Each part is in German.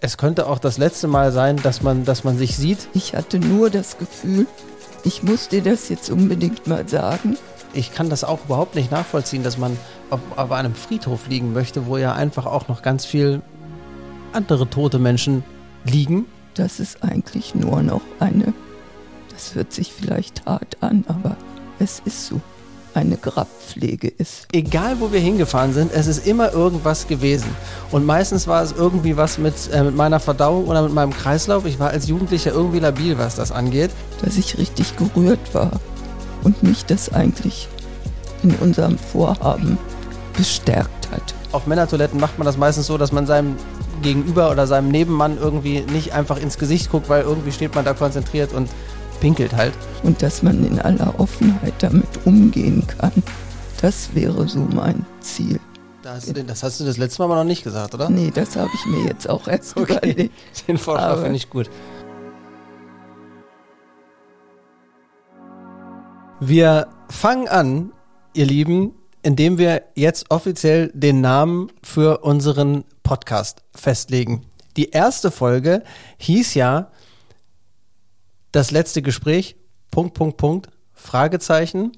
es könnte auch das letzte Mal sein, dass man, dass man sich sieht. Ich hatte nur das Gefühl, ich muss dir das jetzt unbedingt mal sagen. Ich kann das auch überhaupt nicht nachvollziehen, dass man auf, auf einem Friedhof liegen möchte, wo ja einfach auch noch ganz viel andere tote Menschen liegen. Das ist eigentlich nur noch eine, das hört sich vielleicht hart an, aber es ist so eine Grabpflege ist. Egal, wo wir hingefahren sind, es ist immer irgendwas gewesen. Und meistens war es irgendwie was mit, äh, mit meiner Verdauung oder mit meinem Kreislauf. Ich war als Jugendlicher irgendwie labil, was das angeht. Dass ich richtig gerührt war und mich das eigentlich in unserem Vorhaben bestärkt hat. Auf Männertoiletten macht man das meistens so, dass man seinem Gegenüber oder seinem Nebenmann irgendwie nicht einfach ins Gesicht guckt, weil irgendwie steht man da konzentriert und pinkelt halt. Und dass man in aller Offenheit damit umgehen kann. Das wäre so mein Ziel. Das, das hast du das letzte Mal aber noch nicht gesagt, oder? Nee, das habe ich mir jetzt auch erst okay. überlegt. Den Vorschlag finde ich gut. Wir fangen an, ihr Lieben, indem wir jetzt offiziell den Namen für unseren Podcast festlegen. Die erste Folge hieß ja das letzte Gespräch, Punkt, Punkt, Punkt, Fragezeichen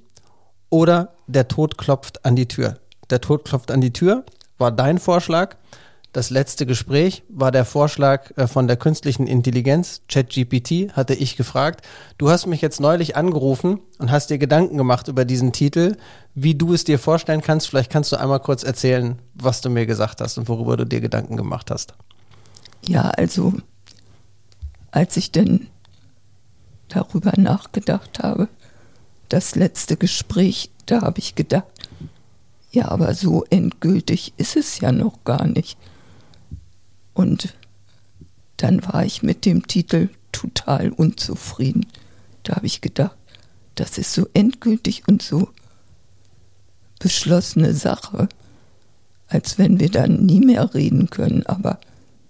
oder der Tod klopft an die Tür. Der Tod klopft an die Tür war dein Vorschlag. Das letzte Gespräch war der Vorschlag äh, von der künstlichen Intelligenz, ChatGPT, hatte ich gefragt. Du hast mich jetzt neulich angerufen und hast dir Gedanken gemacht über diesen Titel, wie du es dir vorstellen kannst. Vielleicht kannst du einmal kurz erzählen, was du mir gesagt hast und worüber du dir Gedanken gemacht hast. Ja, also als ich denn darüber nachgedacht habe. Das letzte Gespräch, da habe ich gedacht, ja, aber so endgültig ist es ja noch gar nicht. Und dann war ich mit dem Titel total unzufrieden. Da habe ich gedacht, das ist so endgültig und so beschlossene Sache, als wenn wir dann nie mehr reden können. Aber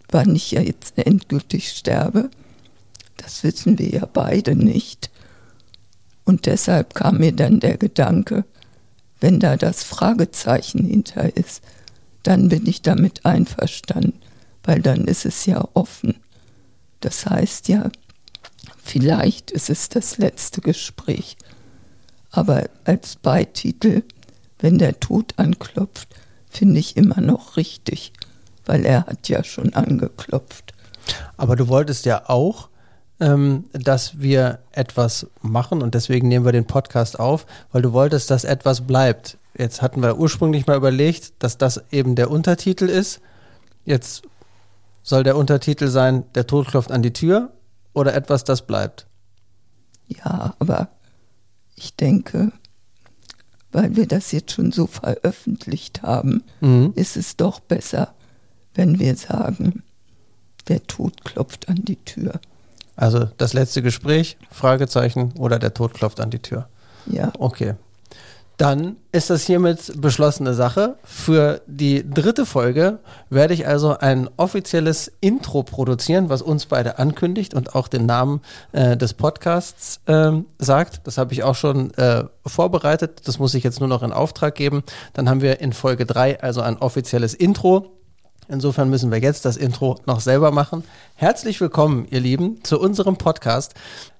wann ich ja jetzt endgültig sterbe, das wissen wir ja beide nicht. Und deshalb kam mir dann der Gedanke, wenn da das Fragezeichen hinter ist, dann bin ich damit einverstanden, weil dann ist es ja offen. Das heißt ja, vielleicht ist es das letzte Gespräch. Aber als Beititel, wenn der Tod anklopft, finde ich immer noch richtig, weil er hat ja schon angeklopft. Aber du wolltest ja auch ähm, dass wir etwas machen und deswegen nehmen wir den Podcast auf, weil du wolltest, dass etwas bleibt. Jetzt hatten wir ursprünglich mal überlegt, dass das eben der Untertitel ist. Jetzt soll der Untertitel sein, der Tod klopft an die Tür oder etwas, das bleibt. Ja, aber ich denke, weil wir das jetzt schon so veröffentlicht haben, mhm. ist es doch besser, wenn wir sagen, der Tod klopft an die Tür. Also das letzte Gespräch, Fragezeichen oder der Tod klopft an die Tür. Ja. Okay. Dann ist das hiermit beschlossene Sache. Für die dritte Folge werde ich also ein offizielles Intro produzieren, was uns beide ankündigt und auch den Namen äh, des Podcasts äh, sagt. Das habe ich auch schon äh, vorbereitet. Das muss ich jetzt nur noch in Auftrag geben. Dann haben wir in Folge drei also ein offizielles Intro Insofern müssen wir jetzt das Intro noch selber machen. Herzlich willkommen, ihr Lieben, zu unserem Podcast.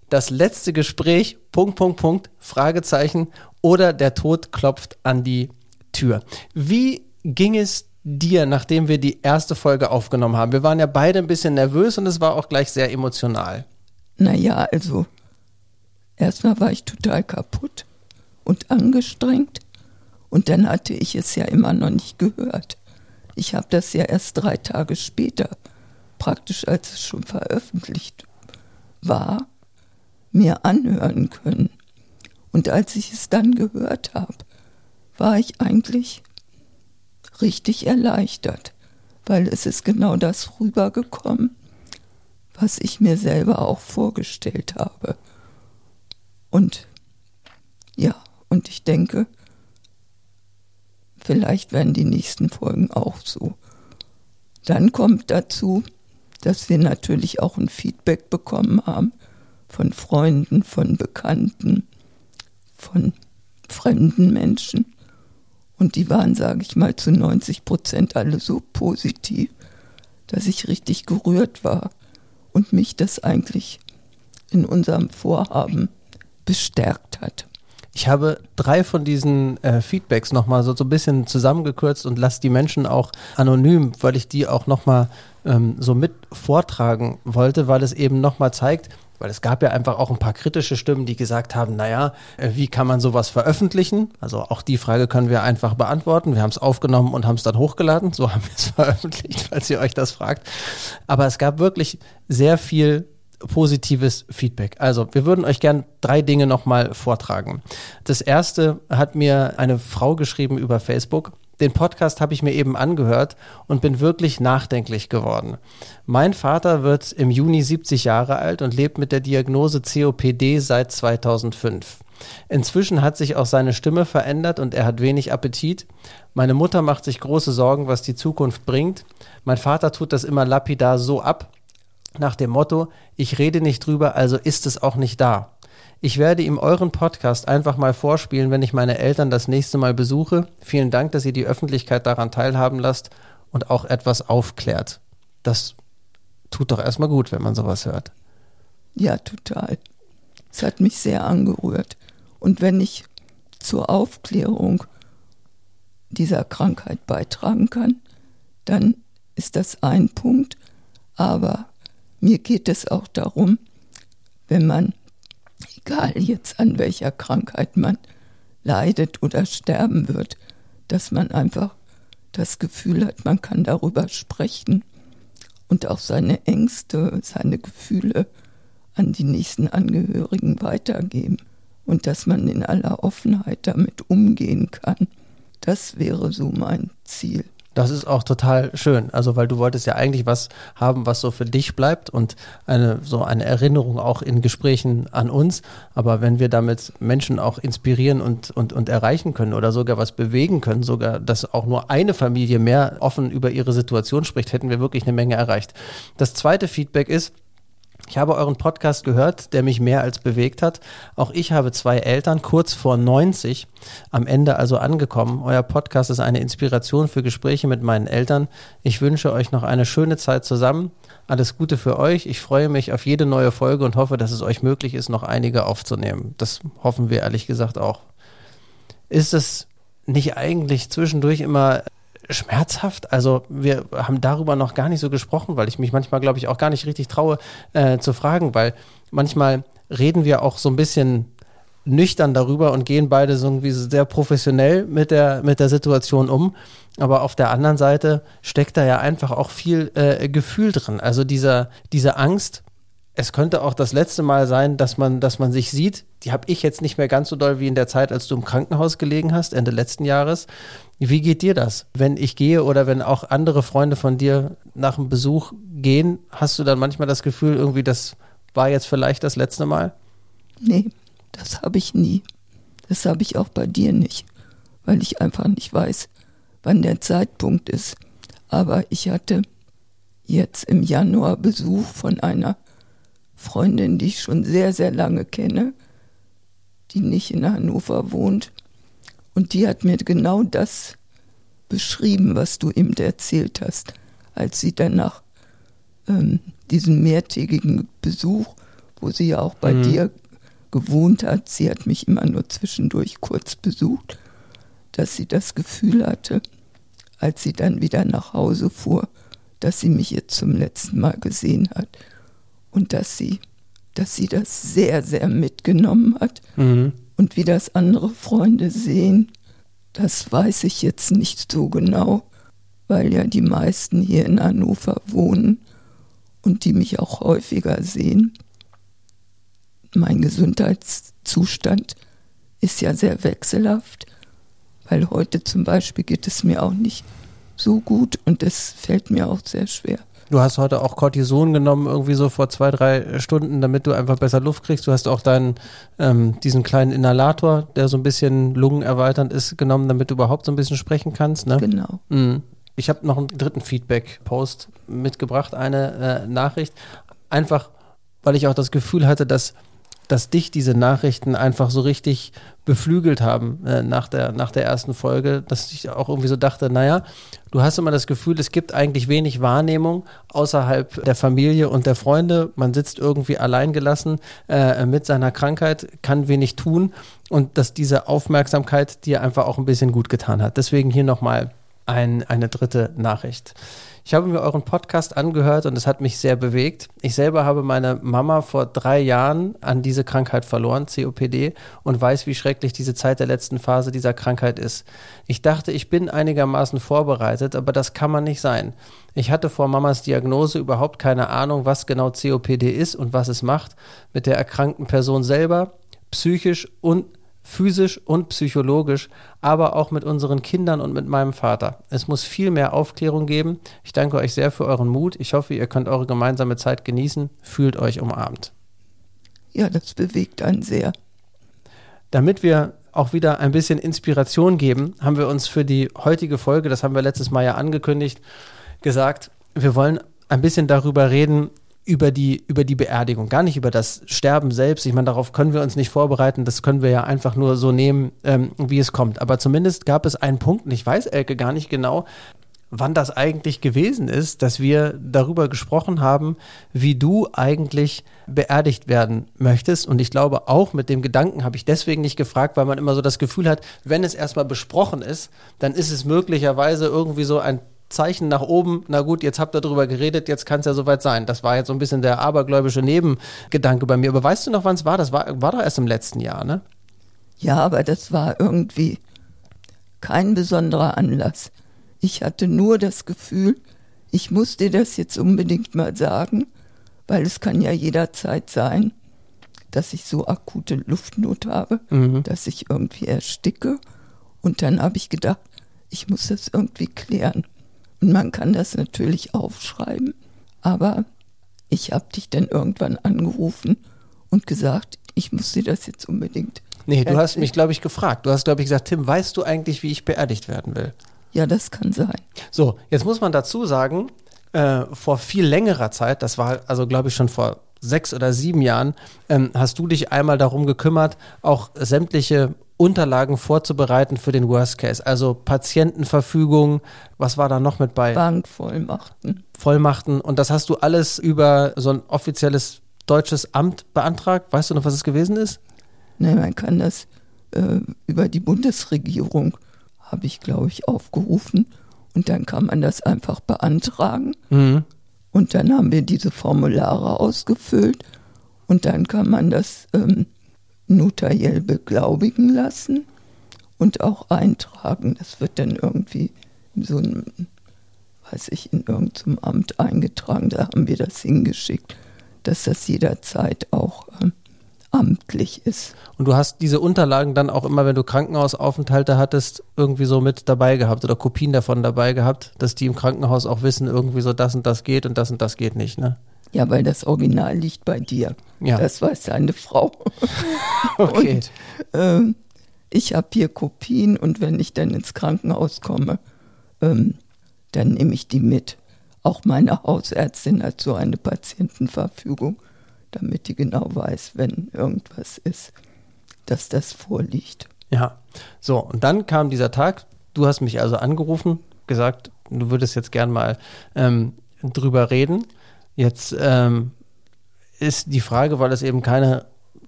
Das letzte Gespräch, Punkt, Punkt, Punkt, Fragezeichen oder der Tod klopft an die Tür. Wie ging es dir, nachdem wir die erste Folge aufgenommen haben? Wir waren ja beide ein bisschen nervös und es war auch gleich sehr emotional. Naja, also erstmal war ich total kaputt und angestrengt und dann hatte ich es ja immer noch nicht gehört. Ich habe das ja erst drei Tage später, praktisch als es schon veröffentlicht war, mir anhören können. Und als ich es dann gehört habe, war ich eigentlich richtig erleichtert, weil es ist genau das rübergekommen, was ich mir selber auch vorgestellt habe. Und ja, und ich denke, Vielleicht werden die nächsten Folgen auch so. Dann kommt dazu, dass wir natürlich auch ein Feedback bekommen haben von Freunden, von Bekannten, von fremden Menschen. Und die waren, sage ich mal, zu 90 Prozent alle so positiv, dass ich richtig gerührt war und mich das eigentlich in unserem Vorhaben bestärkt hat. Ich habe drei von diesen äh, Feedbacks nochmal so, so ein bisschen zusammengekürzt und lasse die Menschen auch anonym, weil ich die auch nochmal ähm, so mit vortragen wollte, weil es eben nochmal zeigt, weil es gab ja einfach auch ein paar kritische Stimmen, die gesagt haben, naja, äh, wie kann man sowas veröffentlichen? Also auch die Frage können wir einfach beantworten. Wir haben es aufgenommen und haben es dann hochgeladen. So haben wir es veröffentlicht, falls ihr euch das fragt. Aber es gab wirklich sehr viel positives Feedback. Also, wir würden euch gern drei Dinge nochmal vortragen. Das erste hat mir eine Frau geschrieben über Facebook. Den Podcast habe ich mir eben angehört und bin wirklich nachdenklich geworden. Mein Vater wird im Juni 70 Jahre alt und lebt mit der Diagnose COPD seit 2005. Inzwischen hat sich auch seine Stimme verändert und er hat wenig Appetit. Meine Mutter macht sich große Sorgen, was die Zukunft bringt. Mein Vater tut das immer lapidar so ab, nach dem Motto, ich rede nicht drüber, also ist es auch nicht da. Ich werde ihm euren Podcast einfach mal vorspielen, wenn ich meine Eltern das nächste Mal besuche. Vielen Dank, dass ihr die Öffentlichkeit daran teilhaben lasst und auch etwas aufklärt. Das tut doch erstmal gut, wenn man sowas hört. Ja, total. Es hat mich sehr angerührt. Und wenn ich zur Aufklärung dieser Krankheit beitragen kann, dann ist das ein Punkt. Aber mir geht es auch darum, wenn man, egal jetzt an welcher Krankheit man leidet oder sterben wird, dass man einfach das Gefühl hat, man kann darüber sprechen und auch seine Ängste, seine Gefühle an die nächsten Angehörigen weitergeben und dass man in aller Offenheit damit umgehen kann. Das wäre so mein Ziel. Das ist auch total schön. Also, weil du wolltest ja eigentlich was haben, was so für dich bleibt und eine, so eine Erinnerung auch in Gesprächen an uns. Aber wenn wir damit Menschen auch inspirieren und, und, und erreichen können oder sogar was bewegen können, sogar, dass auch nur eine Familie mehr offen über ihre Situation spricht, hätten wir wirklich eine Menge erreicht. Das zweite Feedback ist, ich habe euren Podcast gehört, der mich mehr als bewegt hat. Auch ich habe zwei Eltern, kurz vor 90, am Ende also angekommen. Euer Podcast ist eine Inspiration für Gespräche mit meinen Eltern. Ich wünsche euch noch eine schöne Zeit zusammen. Alles Gute für euch. Ich freue mich auf jede neue Folge und hoffe, dass es euch möglich ist, noch einige aufzunehmen. Das hoffen wir ehrlich gesagt auch. Ist es nicht eigentlich zwischendurch immer schmerzhaft. Also wir haben darüber noch gar nicht so gesprochen, weil ich mich manchmal, glaube ich, auch gar nicht richtig traue äh, zu fragen, weil manchmal reden wir auch so ein bisschen nüchtern darüber und gehen beide so irgendwie sehr professionell mit der, mit der Situation um. Aber auf der anderen Seite steckt da ja einfach auch viel äh, Gefühl drin. Also dieser, diese Angst, es könnte auch das letzte Mal sein, dass man, dass man sich sieht. Die habe ich jetzt nicht mehr ganz so doll wie in der Zeit, als du im Krankenhaus gelegen hast, Ende letzten Jahres. Wie geht dir das? Wenn ich gehe oder wenn auch andere Freunde von dir nach dem Besuch gehen, hast du dann manchmal das Gefühl, irgendwie, das war jetzt vielleicht das letzte Mal? Nee, das habe ich nie. Das habe ich auch bei dir nicht, weil ich einfach nicht weiß, wann der Zeitpunkt ist. Aber ich hatte jetzt im Januar Besuch von einer Freundin, die ich schon sehr, sehr lange kenne, die nicht in Hannover wohnt. Und die hat mir genau das beschrieben, was du eben erzählt hast, als sie dann nach ähm, diesem mehrtägigen Besuch, wo sie ja auch bei mhm. dir gewohnt hat, sie hat mich immer nur zwischendurch kurz besucht, dass sie das Gefühl hatte, als sie dann wieder nach Hause fuhr, dass sie mich jetzt zum letzten Mal gesehen hat und dass sie, dass sie das sehr, sehr mitgenommen hat. Mhm. Und wie das andere Freunde sehen, das weiß ich jetzt nicht so genau, weil ja die meisten hier in Hannover wohnen und die mich auch häufiger sehen. Mein Gesundheitszustand ist ja sehr wechselhaft, weil heute zum Beispiel geht es mir auch nicht so gut und es fällt mir auch sehr schwer, Du hast heute auch Cortison genommen, irgendwie so vor zwei, drei Stunden, damit du einfach besser Luft kriegst. Du hast auch deinen, ähm, diesen kleinen Inhalator, der so ein bisschen lungenerweiternd ist, genommen, damit du überhaupt so ein bisschen sprechen kannst. Ne? Genau. Mhm. Ich habe noch einen dritten Feedback-Post mitgebracht, eine äh, Nachricht. Einfach, weil ich auch das Gefühl hatte, dass dass dich diese Nachrichten einfach so richtig beflügelt haben äh, nach, der, nach der ersten Folge, dass ich auch irgendwie so dachte, naja, du hast immer das Gefühl, es gibt eigentlich wenig Wahrnehmung außerhalb der Familie und der Freunde. Man sitzt irgendwie alleingelassen äh, mit seiner Krankheit, kann wenig tun und dass diese Aufmerksamkeit dir einfach auch ein bisschen gut getan hat. Deswegen hier nochmal ein, eine dritte Nachricht. Ich habe mir euren Podcast angehört und es hat mich sehr bewegt. Ich selber habe meine Mama vor drei Jahren an diese Krankheit verloren, COPD, und weiß, wie schrecklich diese Zeit der letzten Phase dieser Krankheit ist. Ich dachte, ich bin einigermaßen vorbereitet, aber das kann man nicht sein. Ich hatte vor Mamas Diagnose überhaupt keine Ahnung, was genau COPD ist und was es macht mit der erkrankten Person selber, psychisch und physisch und psychologisch, aber auch mit unseren Kindern und mit meinem Vater. Es muss viel mehr Aufklärung geben. Ich danke euch sehr für euren Mut. Ich hoffe, ihr könnt eure gemeinsame Zeit genießen. Fühlt euch umarmt. Ja, das bewegt einen sehr. Damit wir auch wieder ein bisschen Inspiration geben, haben wir uns für die heutige Folge, das haben wir letztes Mal ja angekündigt, gesagt, wir wollen ein bisschen darüber reden, über die, über die Beerdigung, gar nicht über das Sterben selbst. Ich meine, darauf können wir uns nicht vorbereiten. Das können wir ja einfach nur so nehmen, ähm, wie es kommt. Aber zumindest gab es einen Punkt, und ich weiß, Elke, gar nicht genau, wann das eigentlich gewesen ist, dass wir darüber gesprochen haben, wie du eigentlich beerdigt werden möchtest. Und ich glaube, auch mit dem Gedanken habe ich deswegen nicht gefragt, weil man immer so das Gefühl hat, wenn es erstmal besprochen ist, dann ist es möglicherweise irgendwie so ein Zeichen nach oben, na gut, jetzt habt ihr darüber geredet, jetzt kann es ja soweit sein. Das war jetzt so ein bisschen der abergläubische Nebengedanke bei mir. Aber weißt du noch, wann es war? Das war, war doch erst im letzten Jahr, ne? Ja, aber das war irgendwie kein besonderer Anlass. Ich hatte nur das Gefühl, ich muss dir das jetzt unbedingt mal sagen, weil es kann ja jederzeit sein, dass ich so akute Luftnot habe, mhm. dass ich irgendwie ersticke. Und dann habe ich gedacht, ich muss das irgendwie klären. Und man kann das natürlich aufschreiben, aber ich habe dich dann irgendwann angerufen und gesagt, ich muss dir das jetzt unbedingt. Nee, du hast mich, glaube ich, gefragt. Du hast, glaube ich, gesagt, Tim, weißt du eigentlich, wie ich beerdigt werden will? Ja, das kann sein. So, jetzt muss man dazu sagen, äh, vor viel längerer Zeit, das war also, glaube ich, schon vor sechs oder sieben Jahren, ähm, hast du dich einmal darum gekümmert, auch sämtliche Unterlagen vorzubereiten für den Worst Case. Also Patientenverfügung, was war da noch mit bei? Bankvollmachten. Vollmachten. Und das hast du alles über so ein offizielles deutsches Amt beantragt. Weißt du noch, was es gewesen ist? Nein, man kann das äh, über die Bundesregierung, habe ich, glaube ich, aufgerufen. Und dann kann man das einfach beantragen. Mhm. Und dann haben wir diese Formulare ausgefüllt. Und dann kann man das ähm, notariell beglaubigen lassen und auch eintragen. Das wird dann irgendwie in so einem, weiß ich, in irgendeinem Amt eingetragen. Da haben wir das hingeschickt, dass das jederzeit auch äh, amtlich ist. Und du hast diese Unterlagen dann auch immer, wenn du Krankenhausaufenthalte hattest, irgendwie so mit dabei gehabt oder Kopien davon dabei gehabt, dass die im Krankenhaus auch wissen, irgendwie so das und das geht und das und das geht nicht, ne? Ja, weil das Original liegt bei dir. Ja. Das weiß deine Frau. okay. Und, äh, ich habe hier Kopien und wenn ich dann ins Krankenhaus komme, ähm, dann nehme ich die mit. Auch meine Hausärztin hat so eine Patientenverfügung, damit die genau weiß, wenn irgendwas ist, dass das vorliegt. Ja, so, und dann kam dieser Tag, du hast mich also angerufen, gesagt, du würdest jetzt gern mal ähm, drüber reden. Jetzt ähm, ist die Frage, weil es eben keine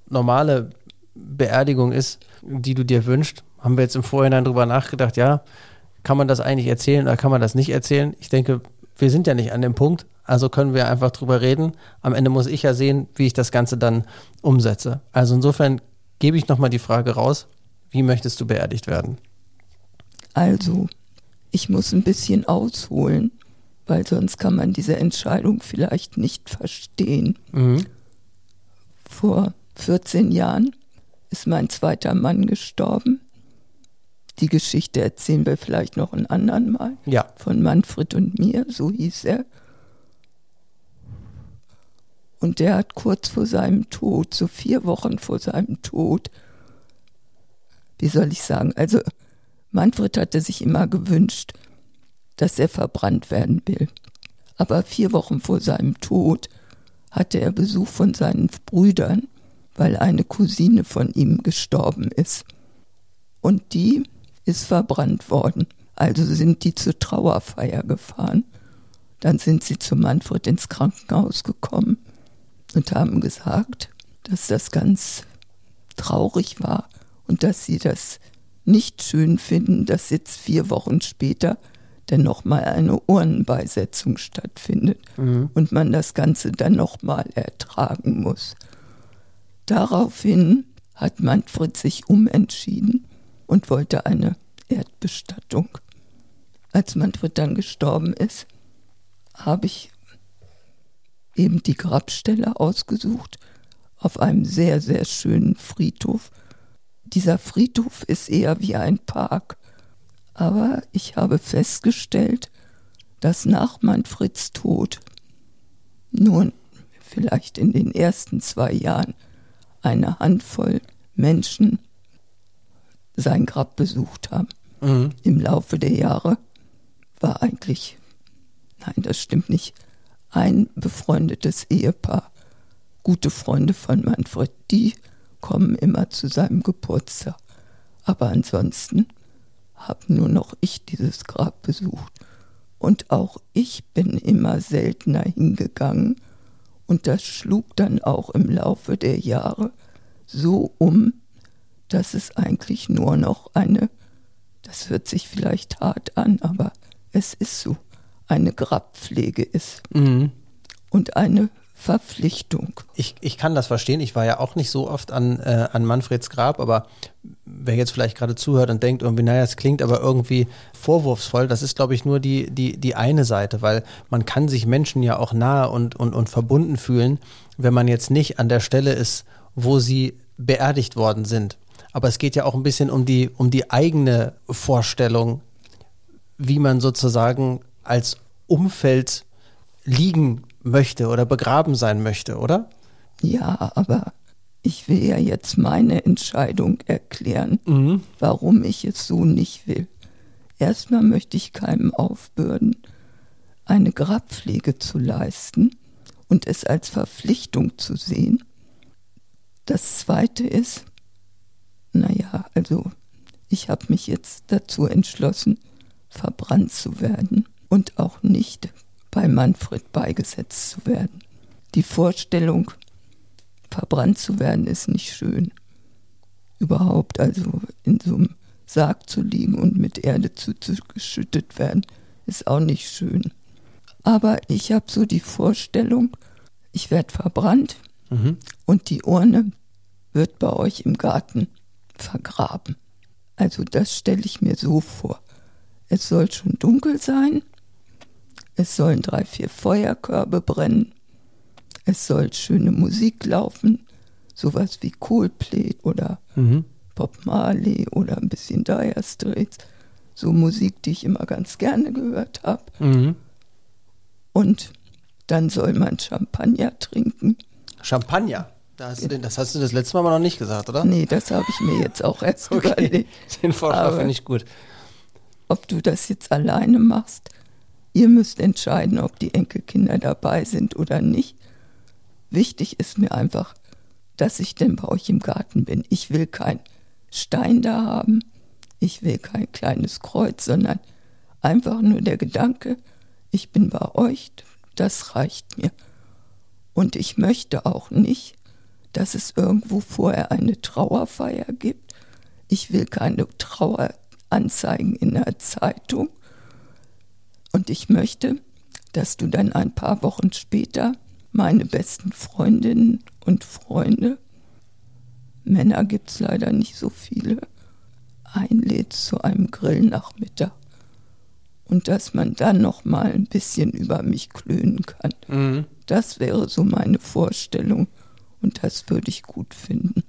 normale Beerdigung ist, die du dir wünschst, haben wir jetzt im Vorhinein drüber nachgedacht, ja, kann man das eigentlich erzählen oder kann man das nicht erzählen? Ich denke, wir sind ja nicht an dem Punkt, also können wir einfach drüber reden. Am Ende muss ich ja sehen, wie ich das Ganze dann umsetze. Also insofern gebe ich nochmal die Frage raus, wie möchtest du beerdigt werden? Also, ich muss ein bisschen ausholen weil sonst kann man diese Entscheidung vielleicht nicht verstehen. Mhm. Vor 14 Jahren ist mein zweiter Mann gestorben. Die Geschichte erzählen wir vielleicht noch ein anderen Mal. Ja. Von Manfred und mir, so hieß er. Und der hat kurz vor seinem Tod, so vier Wochen vor seinem Tod, wie soll ich sagen, also Manfred hatte sich immer gewünscht, dass er verbrannt werden will. Aber vier Wochen vor seinem Tod hatte er Besuch von seinen Brüdern weil eine Cousine von ihm gestorben ist. Und die ist verbrannt worden. Also sind die zur Trauerfeier gefahren. Dann sind sie zu Manfred ins Krankenhaus gekommen und haben gesagt, dass das ganz traurig war und dass sie das nicht schön finden, dass jetzt vier Wochen später dann nochmal eine Urnenbeisetzung stattfindet mhm. und man das Ganze dann nochmal ertragen muss. Daraufhin hat Manfred sich umentschieden und wollte eine Erdbestattung. Als Manfred dann gestorben ist, habe ich eben die Grabstelle ausgesucht auf einem sehr, sehr schönen Friedhof. Dieser Friedhof ist eher wie ein Park. Aber ich habe festgestellt, dass nach Manfreds Tod nur vielleicht in den ersten zwei Jahren eine Handvoll Menschen sein Grab besucht haben. Mhm. Im Laufe der Jahre war eigentlich, nein, das stimmt nicht, ein befreundetes Ehepaar, gute Freunde von Manfred, die kommen immer zu seinem Geburtstag. Aber ansonsten habe nur noch ich dieses Grab besucht. Und auch ich bin immer seltener hingegangen. Und das schlug dann auch im Laufe der Jahre so um, dass es eigentlich nur noch eine, das hört sich vielleicht hart an, aber es ist so, eine Grabpflege ist. Mhm. Und eine Verpflichtung. Ich, ich kann das verstehen. Ich war ja auch nicht so oft an, äh, an Manfreds Grab, aber wer jetzt vielleicht gerade zuhört und denkt irgendwie, naja, es klingt aber irgendwie vorwurfsvoll, das ist, glaube ich, nur die, die, die eine Seite, weil man kann sich Menschen ja auch nahe und, und, und verbunden fühlen, wenn man jetzt nicht an der Stelle ist, wo sie beerdigt worden sind. Aber es geht ja auch ein bisschen um die, um die eigene Vorstellung, wie man sozusagen als Umfeld liegen möchte oder begraben sein möchte, oder? Ja, aber ich will ja jetzt meine Entscheidung erklären, mhm. warum ich es so nicht will. Erstmal möchte ich keinem aufbürden, eine Grabpflege zu leisten und es als Verpflichtung zu sehen. Das Zweite ist, naja, also ich habe mich jetzt dazu entschlossen, verbrannt zu werden und auch nicht bei Manfred beigesetzt zu werden. Die Vorstellung, verbrannt zu werden, ist nicht schön. Überhaupt, also in so einem Sarg zu liegen und mit Erde zugeschüttet werden, ist auch nicht schön. Aber ich habe so die Vorstellung, ich werde verbrannt mhm. und die Urne wird bei euch im Garten vergraben. Also das stelle ich mir so vor. Es soll schon dunkel sein es sollen drei, vier Feuerkörbe brennen. Es soll schöne Musik laufen, sowas wie Coldplay oder mhm. Bob Marley oder ein bisschen Dire Straits. So Musik, die ich immer ganz gerne gehört habe. Mhm. Und dann soll man Champagner trinken. Champagner? Da hast den, das hast du das letzte Mal noch nicht gesagt, oder? Nee, das habe ich mir jetzt auch erst okay. überlegt. Den Vorschlag finde ich gut. Ob du das jetzt alleine machst Ihr müsst entscheiden, ob die Enkelkinder dabei sind oder nicht. Wichtig ist mir einfach, dass ich denn bei euch im Garten bin. Ich will kein Stein da haben, ich will kein kleines Kreuz, sondern einfach nur der Gedanke, ich bin bei euch, das reicht mir. Und ich möchte auch nicht, dass es irgendwo vorher eine Trauerfeier gibt. Ich will keine Traueranzeigen in der Zeitung und ich möchte, dass du dann ein paar Wochen später meine besten Freundinnen und Freunde, Männer gibt es leider nicht so viele, einlädst zu einem Grillnachmittag. Und dass man dann noch mal ein bisschen über mich klönen kann. Mhm. Das wäre so meine Vorstellung und das würde ich gut finden.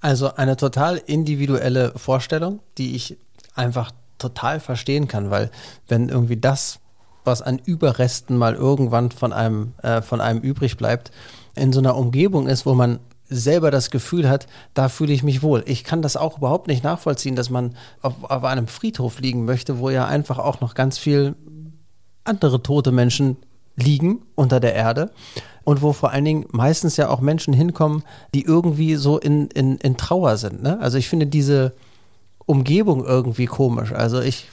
Also eine total individuelle Vorstellung, die ich einfach total verstehen kann, weil wenn irgendwie das was an Überresten mal irgendwann von einem, äh, von einem übrig bleibt, in so einer Umgebung ist, wo man selber das Gefühl hat, da fühle ich mich wohl. Ich kann das auch überhaupt nicht nachvollziehen, dass man auf, auf einem Friedhof liegen möchte, wo ja einfach auch noch ganz viel andere tote Menschen liegen unter der Erde. und wo vor allen Dingen meistens ja auch Menschen hinkommen, die irgendwie so in, in, in Trauer sind. Ne? Also ich finde diese Umgebung irgendwie komisch. Also ich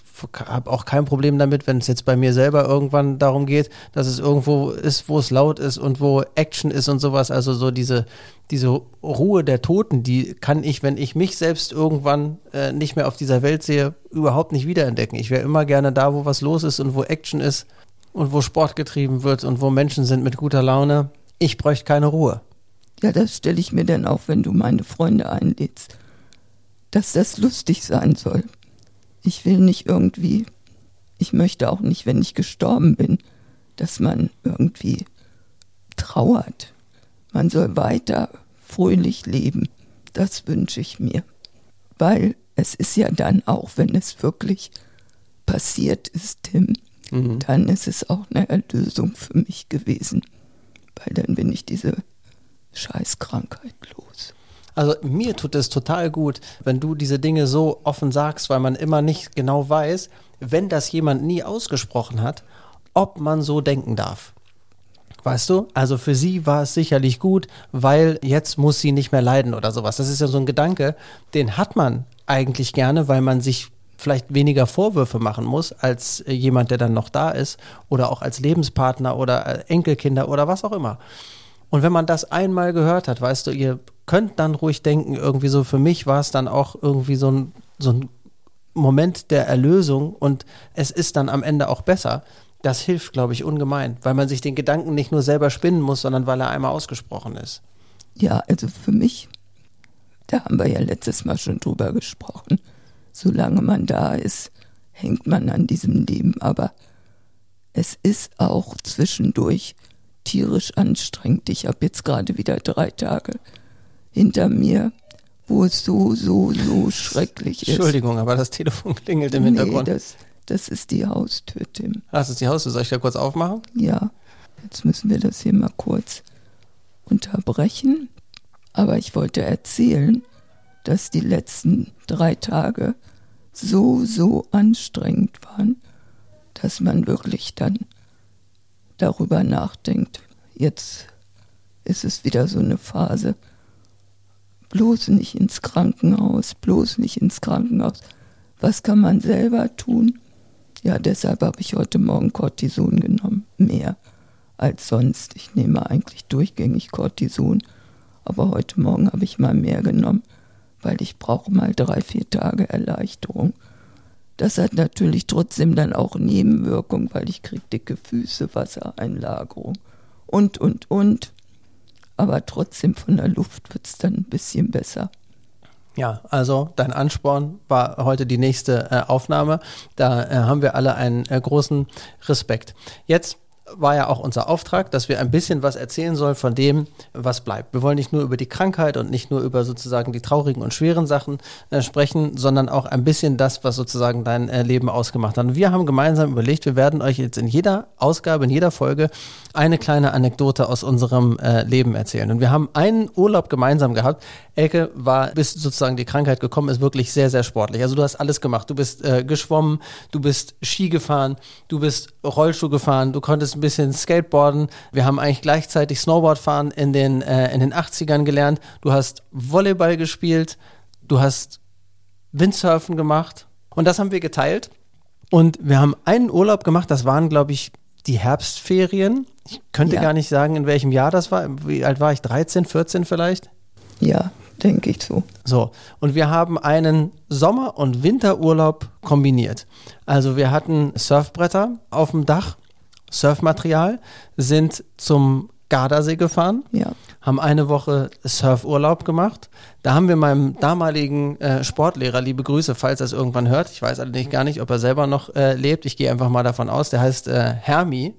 habe auch kein Problem damit, wenn es jetzt bei mir selber irgendwann darum geht, dass es irgendwo ist, wo es laut ist und wo Action ist und sowas. Also so diese, diese Ruhe der Toten, die kann ich, wenn ich mich selbst irgendwann äh, nicht mehr auf dieser Welt sehe, überhaupt nicht wiederentdecken. Ich wäre immer gerne da, wo was los ist und wo Action ist und wo Sport getrieben wird und wo Menschen sind mit guter Laune. Ich bräuchte keine Ruhe. Ja, das stelle ich mir dann auf, wenn du meine Freunde einlädst. Dass das lustig sein soll. Ich will nicht irgendwie, ich möchte auch nicht, wenn ich gestorben bin, dass man irgendwie trauert. Man soll weiter fröhlich leben. Das wünsche ich mir. Weil es ist ja dann auch, wenn es wirklich passiert ist, Tim, mhm. dann ist es auch eine Erlösung für mich gewesen. Weil dann bin ich diese Scheißkrankheit los. Also mir tut es total gut, wenn du diese Dinge so offen sagst, weil man immer nicht genau weiß, wenn das jemand nie ausgesprochen hat, ob man so denken darf. Weißt du? Also für sie war es sicherlich gut, weil jetzt muss sie nicht mehr leiden oder sowas. Das ist ja so ein Gedanke, den hat man eigentlich gerne, weil man sich vielleicht weniger Vorwürfe machen muss als jemand, der dann noch da ist oder auch als Lebenspartner oder Enkelkinder oder was auch immer. Und wenn man das einmal gehört hat, weißt du, ihr könnt dann ruhig denken, irgendwie so für mich war es dann auch irgendwie so ein, so ein Moment der Erlösung und es ist dann am Ende auch besser. Das hilft, glaube ich, ungemein, weil man sich den Gedanken nicht nur selber spinnen muss, sondern weil er einmal ausgesprochen ist. Ja, also für mich, da haben wir ja letztes Mal schon drüber gesprochen solange man da ist, hängt man an diesem Leben. Aber es ist auch zwischendurch tierisch anstrengend. Ich habe jetzt gerade wieder drei Tage hinter mir, wo es so, so, so schrecklich ist. Entschuldigung, aber das Telefon klingelt im Hintergrund. Nee, das, das ist die Haustür, Tim. Das ist die Haustür. Soll ich da kurz aufmachen? Ja. Jetzt müssen wir das hier mal kurz unterbrechen. Aber ich wollte erzählen, dass die letzten drei Tage so, so anstrengend waren, dass man wirklich dann darüber nachdenkt, jetzt ist es wieder so eine Phase, bloß nicht ins Krankenhaus, bloß nicht ins Krankenhaus. Was kann man selber tun? Ja, deshalb habe ich heute Morgen Cortison genommen, mehr als sonst. Ich nehme eigentlich durchgängig Cortison, aber heute Morgen habe ich mal mehr genommen weil ich brauche mal drei, vier Tage Erleichterung. Das hat natürlich trotzdem dann auch Nebenwirkungen, weil ich kriege dicke Füße, Wassereinlagerung und, und, und. Aber trotzdem von der Luft wird es dann ein bisschen besser. Ja, also dein Ansporn war heute die nächste äh, Aufnahme. Da äh, haben wir alle einen äh, großen Respekt. Jetzt war ja auch unser Auftrag, dass wir ein bisschen was erzählen sollen von dem, was bleibt. Wir wollen nicht nur über die Krankheit und nicht nur über sozusagen die traurigen und schweren Sachen äh, sprechen, sondern auch ein bisschen das, was sozusagen dein äh, Leben ausgemacht hat. Und wir haben gemeinsam überlegt, wir werden euch jetzt in jeder Ausgabe, in jeder Folge eine kleine Anekdote aus unserem äh, Leben erzählen. Und wir haben einen Urlaub gemeinsam gehabt. Elke war, bis sozusagen die Krankheit gekommen ist, wirklich sehr, sehr sportlich. Also du hast alles gemacht. Du bist äh, geschwommen, du bist Ski gefahren, du bist Rollschuh gefahren, du konntest ein bisschen Skateboarden. Wir haben eigentlich gleichzeitig Snowboardfahren in den, äh, in den 80ern gelernt. Du hast Volleyball gespielt, du hast Windsurfen gemacht. Und das haben wir geteilt. Und wir haben einen Urlaub gemacht, das waren, glaube ich, die Herbstferien. Ich könnte ja. gar nicht sagen, in welchem Jahr das war. Wie alt war ich? 13, 14 vielleicht? Ja, denke ich so. So, und wir haben einen Sommer- und Winterurlaub kombiniert. Also wir hatten Surfbretter auf dem Dach, Surfmaterial, sind zum Gardasee gefahren, ja. Haben eine Woche Surfurlaub gemacht. Da haben wir meinem damaligen äh, Sportlehrer, liebe Grüße, falls er es irgendwann hört, ich weiß allerdings gar nicht, ob er selber noch äh, lebt, ich gehe einfach mal davon aus, der heißt äh, Hermi,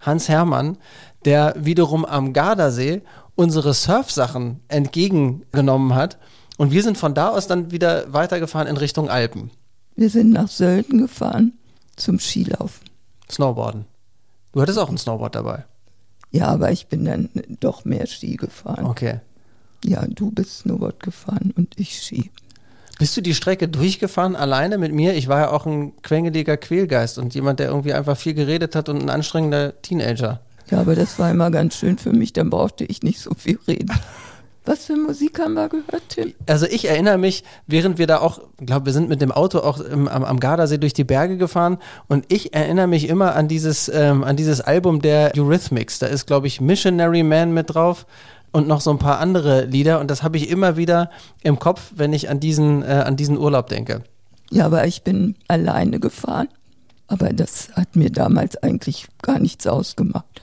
Hans Hermann, der wiederum am Gardasee unsere Surfsachen entgegengenommen hat. Und wir sind von da aus dann wieder weitergefahren in Richtung Alpen. Wir sind nach Sölden gefahren zum Skilaufen. Snowboarden. Du hattest auch ein Snowboard dabei. Ja, aber ich bin dann doch mehr Ski gefahren. Okay. Ja, du bist Snowboard gefahren und ich Ski. Bist du die Strecke durchgefahren alleine mit mir? Ich war ja auch ein quengeliger Quälgeist und jemand, der irgendwie einfach viel geredet hat und ein anstrengender Teenager. Ja, aber das war immer ganz schön für mich, dann brauchte ich nicht so viel reden. Was für Musik haben wir gehört, Tim? Also ich erinnere mich, während wir da auch, ich glaube, wir sind mit dem Auto auch im, am, am Gardasee durch die Berge gefahren und ich erinnere mich immer an dieses, ähm, an dieses Album der Eurythmics. Da ist, glaube ich, Missionary Man mit drauf und noch so ein paar andere Lieder und das habe ich immer wieder im Kopf, wenn ich an diesen, äh, an diesen Urlaub denke. Ja, aber ich bin alleine gefahren. Aber das hat mir damals eigentlich gar nichts ausgemacht.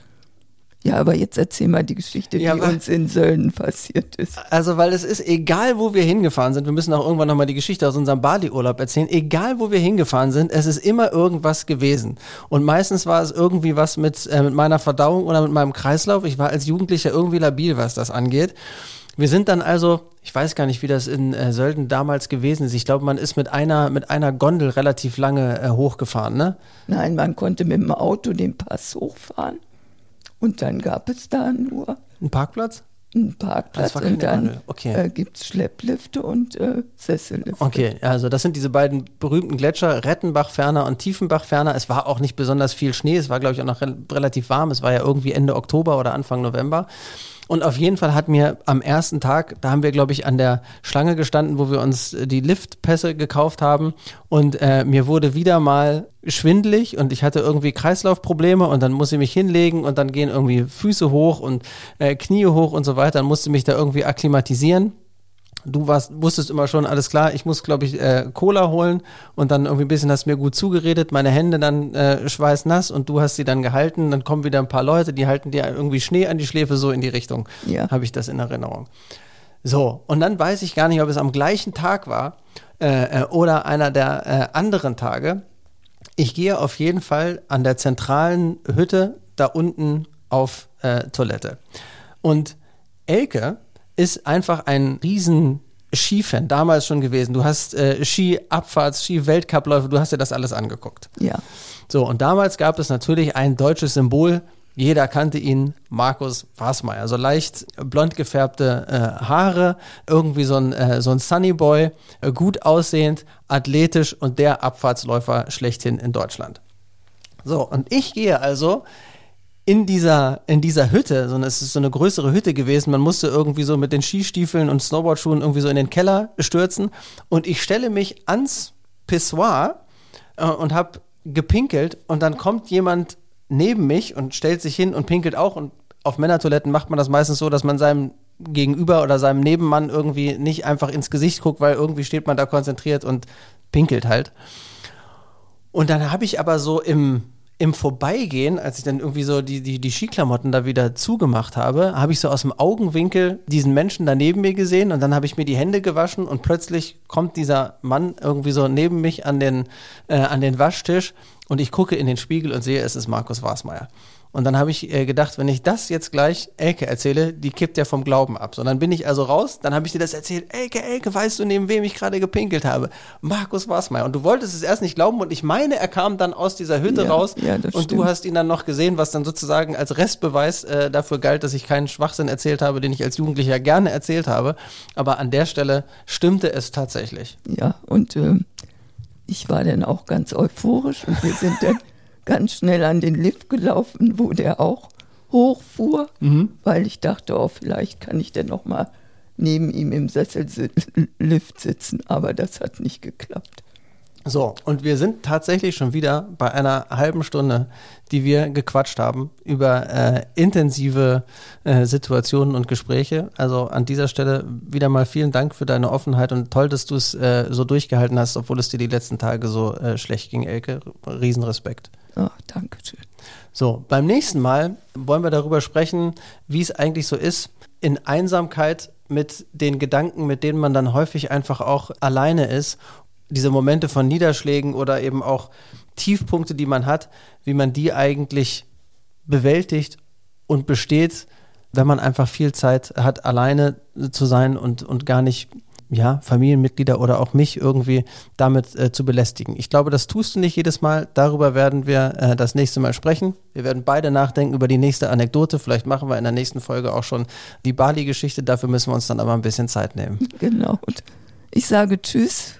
Ja, aber jetzt erzähl mal die Geschichte, die Ja, aber- uns in Sölden passiert ist. Also, weil es ist egal, wo wir hingefahren sind, wir müssen auch irgendwann nochmal die Geschichte aus unserem Bali-Urlaub erzählen, egal, wo wir hingefahren sind, es ist immer irgendwas gewesen. Und meistens war es irgendwie was mit, äh, mit meiner Verdauung oder mit meinem Kreislauf. Ich war als Jugendlicher irgendwie labil, was das angeht. Wir sind dann also, ich weiß gar nicht, wie das in äh, Sölden damals gewesen ist. Ich glaube, man ist mit einer, mit einer Gondel relativ lange äh, hochgefahren, ne? Nein, man konnte mit dem Auto den Pass hochfahren. Und dann gab es da nur Ein Parkplatz? einen Das Parkplatz war keine und dann okay. äh, gibt es Schlepplifte und äh, Sessellifte. Okay, also das sind diese beiden berühmten Gletscher, Rettenbach-Ferner und Tiefenbach-Ferner. Es war auch nicht besonders viel Schnee, es war, glaube ich, auch noch re relativ warm. Es war ja irgendwie Ende Oktober oder Anfang November. Und auf jeden Fall hat mir am ersten Tag, da haben wir, glaube ich, an der Schlange gestanden, wo wir uns äh, die Liftpässe gekauft haben. Und äh, mir wurde wieder mal schwindelig und ich hatte irgendwie Kreislaufprobleme und dann musste ich mich hinlegen und dann gehen irgendwie Füße hoch und äh, Knie hoch und so weiter. Dann musste mich da irgendwie akklimatisieren. Du warst, wusstest immer schon, alles klar, ich muss, glaube ich, äh, Cola holen und dann irgendwie ein bisschen hast mir gut zugeredet, meine Hände dann äh, schweißnass und du hast sie dann gehalten, dann kommen wieder ein paar Leute, die halten dir irgendwie Schnee an die Schläfe, so in die Richtung, Ja. habe ich das in Erinnerung. So, und dann weiß ich gar nicht, ob es am gleichen Tag war äh, äh, oder einer der äh, anderen Tage. Ich gehe auf jeden Fall an der zentralen Hütte da unten auf äh, Toilette. Und Elke ist einfach ein riesen Skifan, damals schon gewesen. Du hast äh, Ski-Abfahrts, Ski-Weltcupläufe, du hast dir das alles angeguckt. Ja, So, und damals gab es natürlich ein deutsches Symbol. Jeder kannte ihn, Markus Wasmeier. So leicht blond gefärbte äh, Haare, irgendwie so ein, äh, so ein Sunnyboy, äh, gut aussehend, athletisch und der Abfahrtsläufer schlechthin in Deutschland. So, und ich gehe also in dieser, in dieser Hütte, so, eine- es ist so eine größere Hütte gewesen, man musste irgendwie so mit den Skistiefeln und Snowboardschuhen irgendwie so in den Keller stürzen und ich stelle mich ans Pissoir äh, und habe gepinkelt und dann kommt jemand neben mich und stellt sich hin und pinkelt auch und auf Männertoiletten macht man das meistens so, dass man seinem Gegenüber oder seinem Nebenmann irgendwie nicht einfach ins Gesicht guckt, weil irgendwie steht man da konzentriert und pinkelt halt. Und dann habe ich aber so im, im Vorbeigehen, als ich dann irgendwie so die, die, die Skiklamotten da wieder zugemacht habe, habe ich so aus dem Augenwinkel diesen Menschen da neben mir gesehen und dann habe ich mir die Hände gewaschen und plötzlich kommt dieser Mann irgendwie so neben mich an den, äh, an den Waschtisch und ich gucke in den Spiegel und sehe, es ist Markus Wasmeier. Und dann habe ich äh, gedacht, wenn ich das jetzt gleich Elke erzähle, die kippt ja vom Glauben ab. So, dann bin ich also raus, dann habe ich dir das erzählt. Elke, Elke, weißt du, neben wem ich gerade gepinkelt habe? Markus Wasmeier. Und du wolltest es erst nicht glauben und ich meine, er kam dann aus dieser Hütte Ja, raus ja, und du stimmt. hast ihn dann noch gesehen, was dann sozusagen als Restbeweis äh, dafür galt, dass ich keinen Schwachsinn erzählt habe, den ich als Jugendlicher gerne erzählt habe. Aber an der Stelle stimmte es tatsächlich. ja. Und ähm, ich war dann auch ganz euphorisch und wir sind dann ganz schnell an den Lift gelaufen, wo der auch hochfuhr, weil ich dachte, oh, vielleicht kann ich dann noch mal neben ihm im Sessellift sitzen. Aber das hat nicht geklappt. So, und wir sind tatsächlich schon wieder bei einer halben Stunde, die wir gequatscht haben über äh, intensive äh, Situationen und Gespräche. Also an dieser Stelle wieder mal vielen Dank für deine Offenheit und toll, dass du es äh, so durchgehalten hast, obwohl es dir die letzten Tage so äh, schlecht ging, Elke. Riesenrespekt. Oh, danke schön. So, beim nächsten Mal wollen wir darüber sprechen, wie es eigentlich so ist, in Einsamkeit mit den Gedanken, mit denen man dann häufig einfach auch alleine ist, diese Momente von Niederschlägen oder eben auch Tiefpunkte, die man hat, wie man die eigentlich bewältigt und besteht, wenn man einfach viel Zeit hat, alleine zu sein und, und gar nicht ja, Familienmitglieder oder auch mich irgendwie damit äh, zu belästigen. Ich glaube, das tust du nicht jedes Mal. Darüber werden wir äh, das nächste Mal sprechen. Wir werden beide nachdenken über die nächste Anekdote. Vielleicht machen wir in der nächsten Folge auch schon die Bali-Geschichte. Dafür müssen wir uns dann aber ein bisschen Zeit nehmen. Genau. Und ich sage Tschüss,